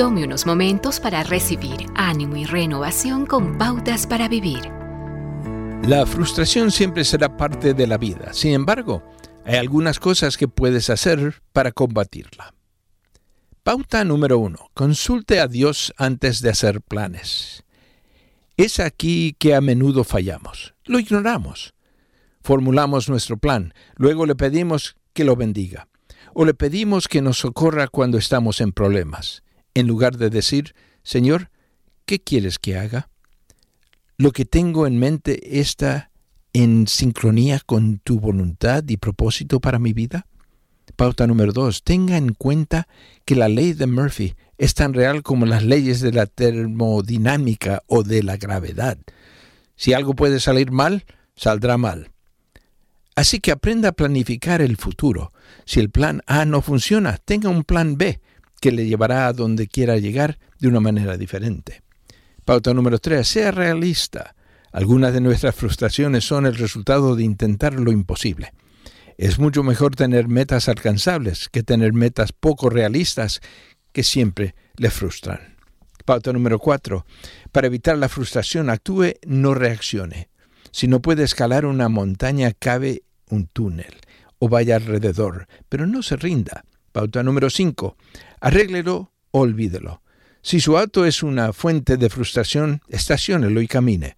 Tome unos momentos para recibir ánimo y renovación con pautas para vivir. La frustración siempre será parte de la vida. Sin embargo, hay algunas cosas que puedes hacer para combatirla. Pauta número uno. Consulte a Dios antes de hacer planes. Es aquí que a menudo fallamos. Lo ignoramos. Formulamos nuestro plan, luego le pedimos que lo bendiga, o le pedimos que nos socorra cuando estamos en problemas en lugar de decir, Señor, ¿qué quieres que haga? ¿Lo que tengo en mente está en sincronía con tu voluntad y propósito para mi vida? Pauta número dos, tenga en cuenta que la ley de Murphy es tan real como las leyes de la termodinámica o de la gravedad. Si algo puede salir mal, saldrá mal. Así que aprenda a planificar el futuro. Si el plan A no funciona, tenga un plan B que le llevará a donde quiera llegar de una manera diferente. Pauta número 3. Sea realista. Algunas de nuestras frustraciones son el resultado de intentar lo imposible. Es mucho mejor tener metas alcanzables que tener metas poco realistas que siempre le frustran. Pauta número 4. Para evitar la frustración, actúe, no reaccione. Si no puede escalar una montaña, cabe un túnel o vaya alrededor, pero no se rinda. Pauta número 5. Arréglelo olvídelo. Si su auto es una fuente de frustración, estaciónelo y camine.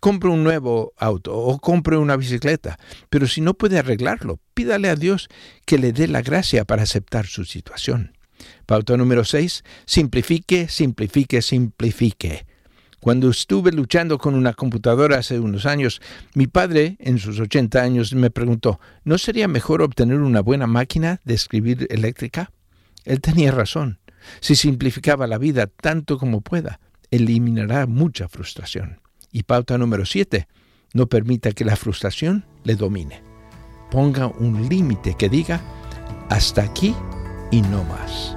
Compre un nuevo auto o compre una bicicleta, pero si no puede arreglarlo, pídale a Dios que le dé la gracia para aceptar su situación. Pauta número 6. Simplifique, simplifique, simplifique. Cuando estuve luchando con una computadora hace unos años, mi padre, en sus 80 años, me preguntó, ¿no sería mejor obtener una buena máquina de escribir eléctrica? Él tenía razón. Si simplificaba la vida tanto como pueda, eliminará mucha frustración. Y pauta número 7. No permita que la frustración le domine. Ponga un límite que diga, hasta aquí y no más.